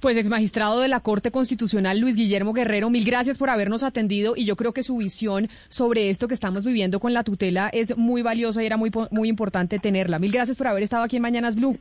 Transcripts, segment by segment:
Pues ex magistrado de la Corte Constitucional Luis Guillermo Guerrero, mil gracias por habernos atendido y yo creo que su visión sobre esto que estamos viviendo con la tutela es muy valiosa y era muy muy importante tenerla. Mil gracias por haber estado aquí en Mañanas Blue.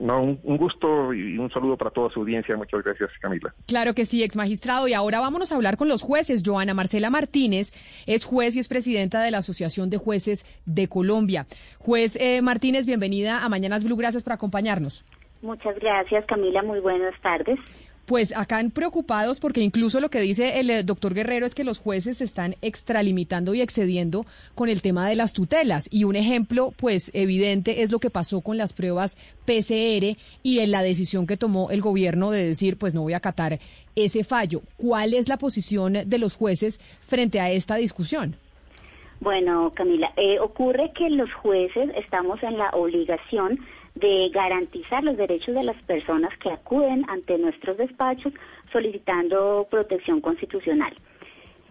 No, un, un, gusto y un saludo para toda su audiencia. Muchas gracias, Camila. Claro que sí, ex magistrado. Y ahora vámonos a hablar con los jueces. Joana Marcela Martínez es juez y es presidenta de la Asociación de Jueces de Colombia. Juez eh, Martínez, bienvenida a Mañanas Blue. Gracias por acompañarnos. Muchas gracias, Camila. Muy buenas tardes. Pues acá preocupados porque incluso lo que dice el eh, doctor Guerrero es que los jueces se están extralimitando y excediendo con el tema de las tutelas. Y un ejemplo, pues evidente, es lo que pasó con las pruebas PCR y en la decisión que tomó el gobierno de decir, pues no voy a acatar ese fallo. ¿Cuál es la posición de los jueces frente a esta discusión? Bueno, Camila, eh, ocurre que los jueces estamos en la obligación de garantizar los derechos de las personas que acuden ante nuestros despachos solicitando protección constitucional.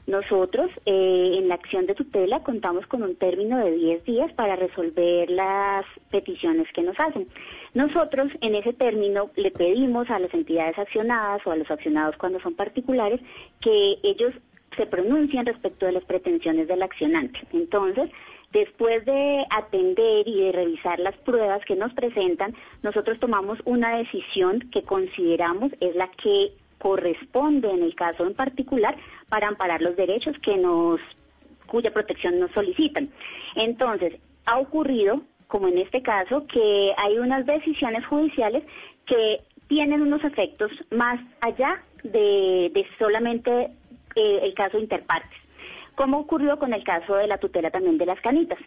Nosotros eh, en la acción de tutela contamos con un término de 10 días para resolver las peticiones que nos hacen. Nosotros en ese término le pedimos a las entidades accionadas o a los accionados cuando son particulares que ellos se pronuncien respecto de las pretensiones del accionante. Entonces, Después de atender y de revisar las pruebas que nos presentan, nosotros tomamos una decisión que consideramos es la que corresponde en el caso en particular para amparar los derechos que nos cuya protección nos solicitan. Entonces, ha ocurrido, como en este caso, que hay unas decisiones judiciales que tienen unos efectos más allá de, solamente eh, el caso interpartes como ocurrió con el caso de la tutela también de las canitas.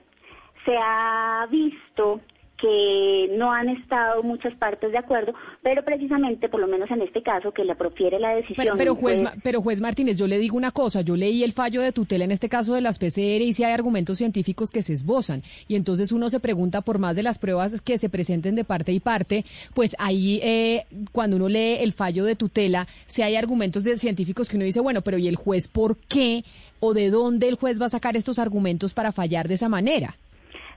Se ha visto que no han estado muchas partes de acuerdo, pero precisamente, por lo menos en este caso, que la profiere la decisión. Pero, juez, pero juez Martínez, yo le digo una cosa, yo leí el fallo de tutela en este caso de las PCR y si hay argumentos científicos que se esbozan, y entonces uno se pregunta por más de las pruebas que se presenten de parte y parte, pues ahí eh, cuando uno lee el fallo de tutela, si hay argumentos de científicos que uno dice, bueno, pero ¿y el juez por qué o de dónde el juez va a sacar estos argumentos para fallar de esa manera?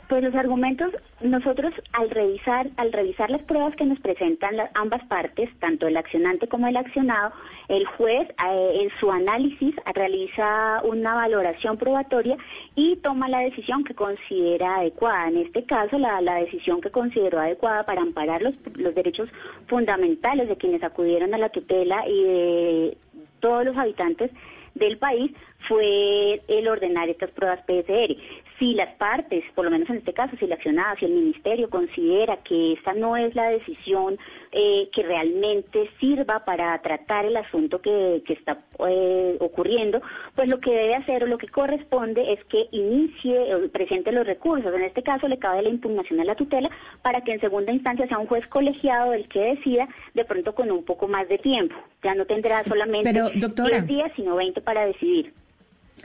Pues los argumentos, nosotros al revisar, al revisar las pruebas que nos presentan ambas partes, tanto el accionante como el accionado, el juez eh, en su análisis realiza una valoración probatoria y toma la decisión que considera adecuada. En este caso, la, la decisión que consideró adecuada para amparar los, los derechos fundamentales de quienes acudieron a la tutela y de todos los habitantes del país fue el ordenar estas pruebas PCR. Si las partes, por lo menos en este caso, si la accionada, si el ministerio considera que esta no es la decisión eh, que realmente sirva para tratar el asunto que, que está eh, ocurriendo, pues lo que debe hacer o lo que corresponde es que inicie o presente los recursos. En este caso le cabe la impugnación a la tutela para que en segunda instancia sea un juez colegiado el que decida de pronto con un poco más de tiempo. Ya no tendrá solamente 10 días, sino 20 para decidir.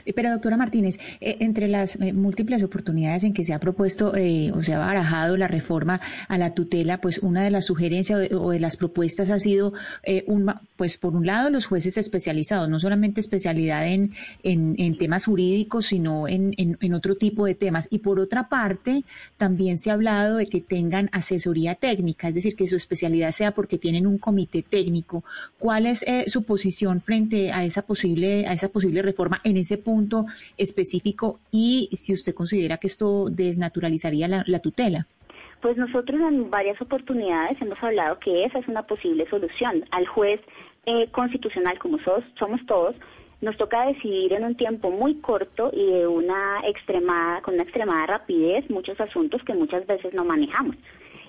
Eh, pero doctora Martínez, eh, entre las eh, múltiples oportunidades en que se ha propuesto o se ha barajado la reforma a la tutela, pues una de las sugerencias o de, las propuestas ha sido, un, pues por un lado, los jueces especializados, no solamente especialidad en, en, temas jurídicos, sino en, en, otro tipo de temas. Y por otra parte, también se ha hablado de que tengan asesoría técnica, es decir, que su especialidad sea porque tienen un comité técnico. ¿Cuál es su posición frente a esa posible, a esa posible reforma en ese punto específico y si usted considera que esto desnaturalizaría la, tutela. Pues nosotros en varias oportunidades hemos hablado que esa es una posible solución. Al juez eh, constitucional, como somos todos, nos toca decidir en un tiempo muy corto y de una extremada, con una extremada rapidez muchos asuntos que muchas veces no manejamos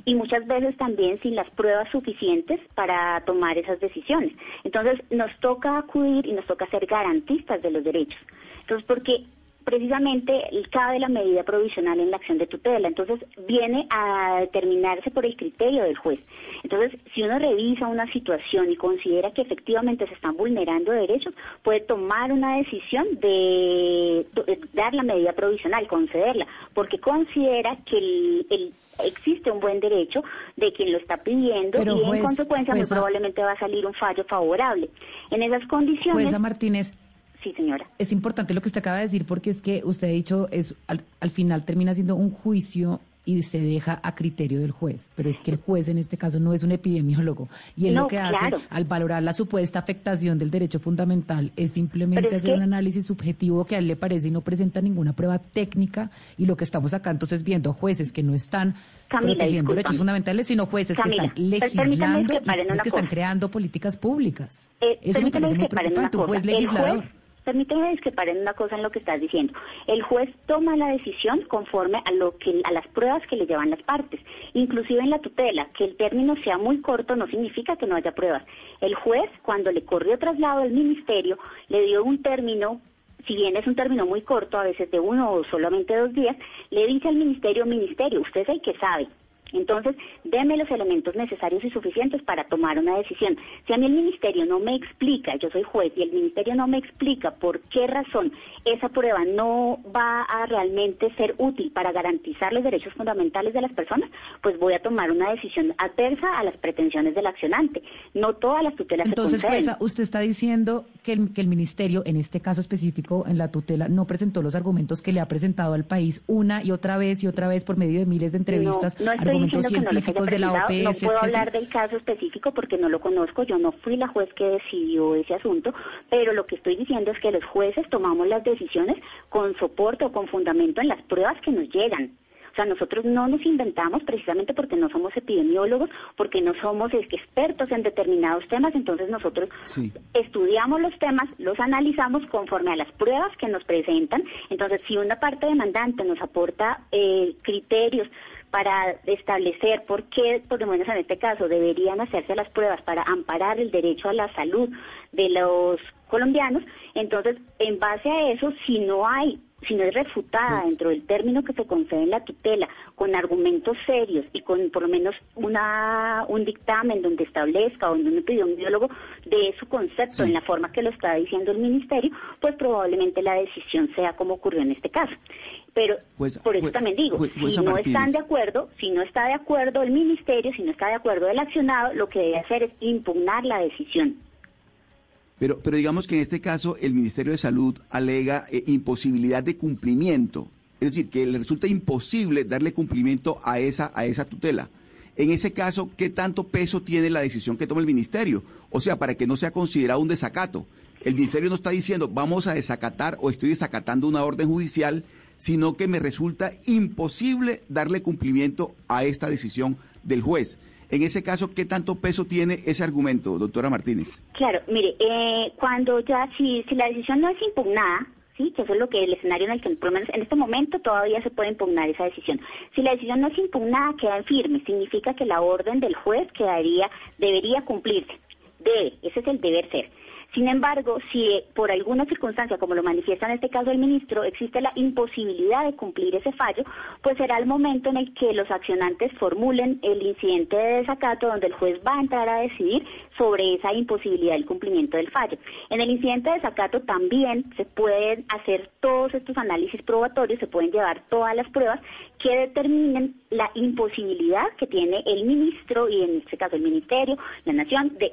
y muchas veces también sin las pruebas suficientes para tomar esas decisiones. Entonces nos toca acudir y nos toca ser garantistas de los derechos. Entonces, porque precisamente cabe la medida provisional en la acción de tutela. Entonces, viene a determinarse por el criterio del juez. Entonces, si uno revisa una situación y considera que efectivamente se están vulnerando derechos, puede tomar una decisión de, dar la medida provisional, concederla, porque considera que el, existe un buen derecho de quien lo está pidiendo y en consecuencia muy probablemente va a salir un fallo favorable. En esas condiciones... Martínez, Sí, señora. Es importante lo que usted acaba de decir porque es que usted ha dicho, es al, al final termina siendo un juicio y se deja a criterio del juez. Pero es que el juez en este caso no es un epidemiólogo y él lo que hace al valorar la supuesta afectación del derecho fundamental es simplemente hacer un análisis subjetivo que a él le parece y no presenta ninguna prueba técnica y lo que estamos acá entonces viendo jueces que no están protegiendo derechos fundamentales, sino jueces que están legislando y que están creando políticas públicas. Eh, Eso me parece muy preocupante, un juez legislador. Permíteme discrepar en una cosa en lo que estás diciendo. El juez toma la decisión conforme a lo que a las pruebas que le llevan las partes. Inclusive en la tutela, que el término sea muy corto no significa que no haya pruebas. El juez, cuando le corrió traslado al ministerio, le dio un término si bien es un término muy corto, a veces de uno o solamente dos días, le dice al ministerio, ministerio, usted es el que sabe, entonces, déme los elementos necesarios y suficientes para tomar una decisión. Si a mí el ministerio no me explica, yo soy juez, y el ministerio no me explica por qué razón esa prueba no va a realmente ser útil para garantizar los derechos fundamentales de las personas, pues voy a tomar una decisión adversa a las pretensiones del accionante. No todas las tutelas Entonces, se conceden. usted está diciendo que el, que el ministerio, en este caso específico, en la tutela, no presentó los argumentos que le ha presentado al país una y otra vez y otra vez por medio de miles de entrevistas. No, científicos de la OPS. No puedo hablar del caso específico porque no lo conozco, yo no fui la juez que decidió ese asunto, pero lo que estoy diciendo es que los jueces tomamos las decisiones con soporte o con fundamento en las pruebas que nos llegan. O sea, nosotros no nos inventamos precisamente porque no somos epidemiólogos, porque no somos expertos en determinados temas, entonces nosotros estudiamos los temas, los analizamos conforme a las pruebas que nos presentan. Entonces, si una parte demandante nos aporta eh, criterios, para establecer por qué, por lo menos en este caso, deberían hacerse las pruebas para amparar el derecho a la salud de los colombianos, entonces, en base a eso, si no hay si no es refutada pues dentro del término que se concede en la tutela, con argumentos serios y con por lo menos una un dictamen donde establezca o donde pidió un biólogo de su concepto en la forma que lo está diciendo el ministerio, pues probablemente la decisión sea como ocurrió en este caso. Pero pues, por eso pues, también digo, si no están de acuerdo, si no está de acuerdo el ministerio, si no está de acuerdo el accionado, lo que debe hacer es impugnar la decisión. Pero, pero digamos que en este caso el Ministerio de Salud alega eh, imposibilidad de cumplimiento, es decir, que le resulta imposible darle cumplimiento a esa, a esa tutela. En ese caso, ¿qué tanto peso tiene la decisión que toma el Ministerio? O sea, para que no sea considerado un desacato. El Ministerio no está diciendo vamos a desacatar o estoy desacatando una orden judicial, sino que me resulta imposible darle cumplimiento a esta decisión del juez. En ese caso, ¿qué tanto peso tiene ese argumento, doctora Martínez? Claro, mire, eh, cuando ya, si, si la decisión no es impugnada, ¿sí? que eso es lo que el escenario en el que, por lo menos en este momento, todavía se puede impugnar esa decisión. Si la decisión no es impugnada, queda en firme, significa que la orden del juez quedaría, debería cumplirse. Debe, ese es el deber ser. Sin embargo, si por alguna circunstancia, como lo manifiesta en este caso el ministro, existe la imposibilidad de cumplir ese fallo, pues será el momento en el que los accionantes formulen el incidente de desacato donde el juez va a entrar a decidir sobre esa imposibilidad del cumplimiento del fallo. En el incidente de desacato también se pueden hacer todos estos análisis probatorios, se pueden llevar todas las pruebas que determinen la imposibilidad que tiene el ministro y en este caso el ministerio, la nación, de,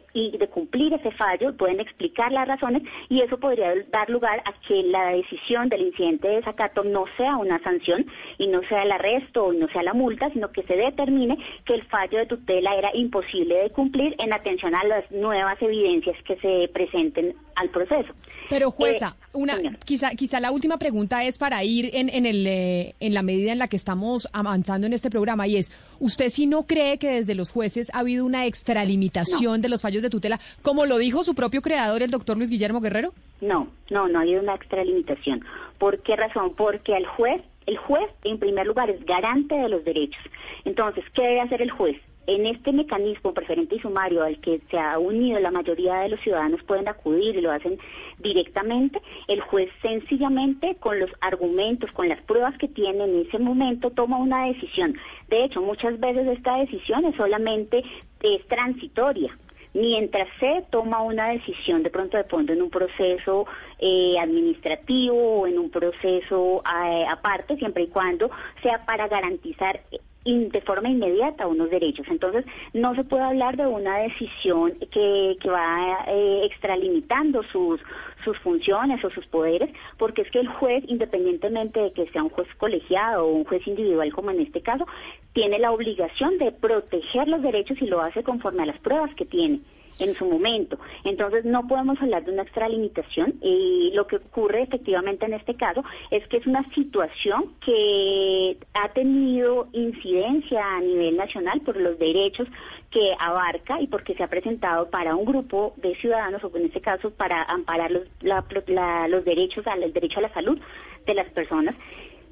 cumplir ese fallo, pueden explicar las razones y eso podría dar lugar a que la decisión del incidente de desacato no sea una sanción y no sea el arresto o no sea la multa, sino que se determine que el fallo de tutela era imposible de cumplir en atención a las nuevas evidencias que se presenten al proceso. Pero jueza, eh, una quizá quizá la última pregunta es para ir en, en el eh, en la medida en la que estamos avanzando en este programa y es, ¿usted si no cree que desde los jueces ha habido una extralimitación de los fallos de tutela, como lo dijo su propio creador, el doctor Luis Guillermo Guerrero? No, no, no ha habido una extralimitación. ¿Por qué razón? Porque el juez, el juez en primer lugar es garante de los derechos. Entonces, ¿qué debe hacer el juez? En este mecanismo preferente y sumario al que se ha unido la mayoría de los ciudadanos pueden acudir y lo hacen directamente, el juez sencillamente con los argumentos, con las pruebas que tiene en ese momento toma una decisión. De hecho, muchas veces esta decisión es solamente es transitoria mientras se toma una decisión de pronto de fondo en un proceso eh, administrativo o en un proceso eh, aparte, siempre y cuando sea para garantizar de forma inmediata unos derechos. Entonces, no se puede hablar de una decisión que, que va eh, extralimitando sus, sus funciones o sus poderes, porque es que el juez, independientemente de que sea un juez colegiado o un juez individual como en este caso, tiene la obligación de proteger los derechos y lo hace conforme a las pruebas que tiene en su momento. Entonces no podemos hablar de una extralimitación y lo que ocurre efectivamente en este caso es que es una situación que ha tenido incidencia a nivel nacional por los derechos que abarca y porque se ha presentado para un grupo de ciudadanos o en este caso para amparar los, los derechos al derecho a la salud de las personas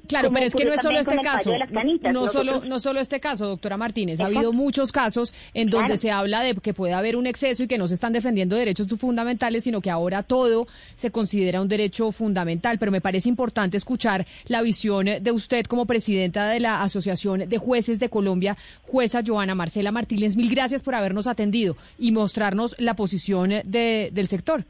Claro, pero es que no es solo este caso. no, solo, no solo este caso, doctora Martínez. Ha habido muchos casos en donde se habla de que puede haber un exceso y que no se están defendiendo derechos fundamentales, sino que ahora todo se considera un derecho fundamental. Pero me parece importante escuchar la visión de usted como presidenta de la Asociación de Jueces de Colombia, jueza Joana Marcela Martínez. Mil gracias por habernos atendido y mostrarnos la posición del sector.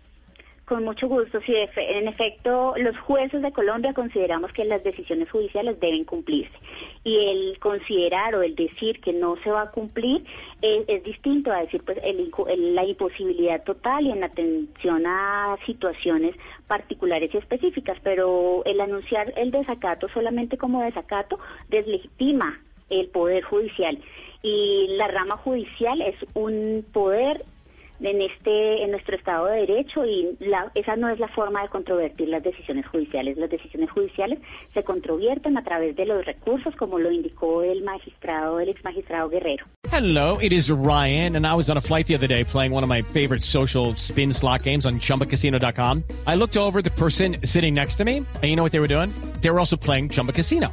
Con mucho gusto. Sí, en efecto, los jueces de Colombia consideramos que las decisiones judiciales deben cumplirse. Y el considerar o el decir que no se va a cumplir es, distinto a decir pues la imposibilidad total y en atención a situaciones particulares y específicas. Pero el anunciar el desacato solamente como desacato deslegitima el poder judicial. Y la rama judicial es un poder en este en nuestro Estado de Derecho y la, esa no es la forma de controvertir las decisiones judiciales. Las decisiones judiciales se controvierten a través de los recursos, como lo indicó el magistrado, el ex magistrado Guerrero. Hello, it is Ryan, and I was on a flight the other day playing one of my favorite social spin slot games on ChumbaCasino.com. I looked over the person sitting next to me, and you know what they were doing? They were also playing Chumba Casino.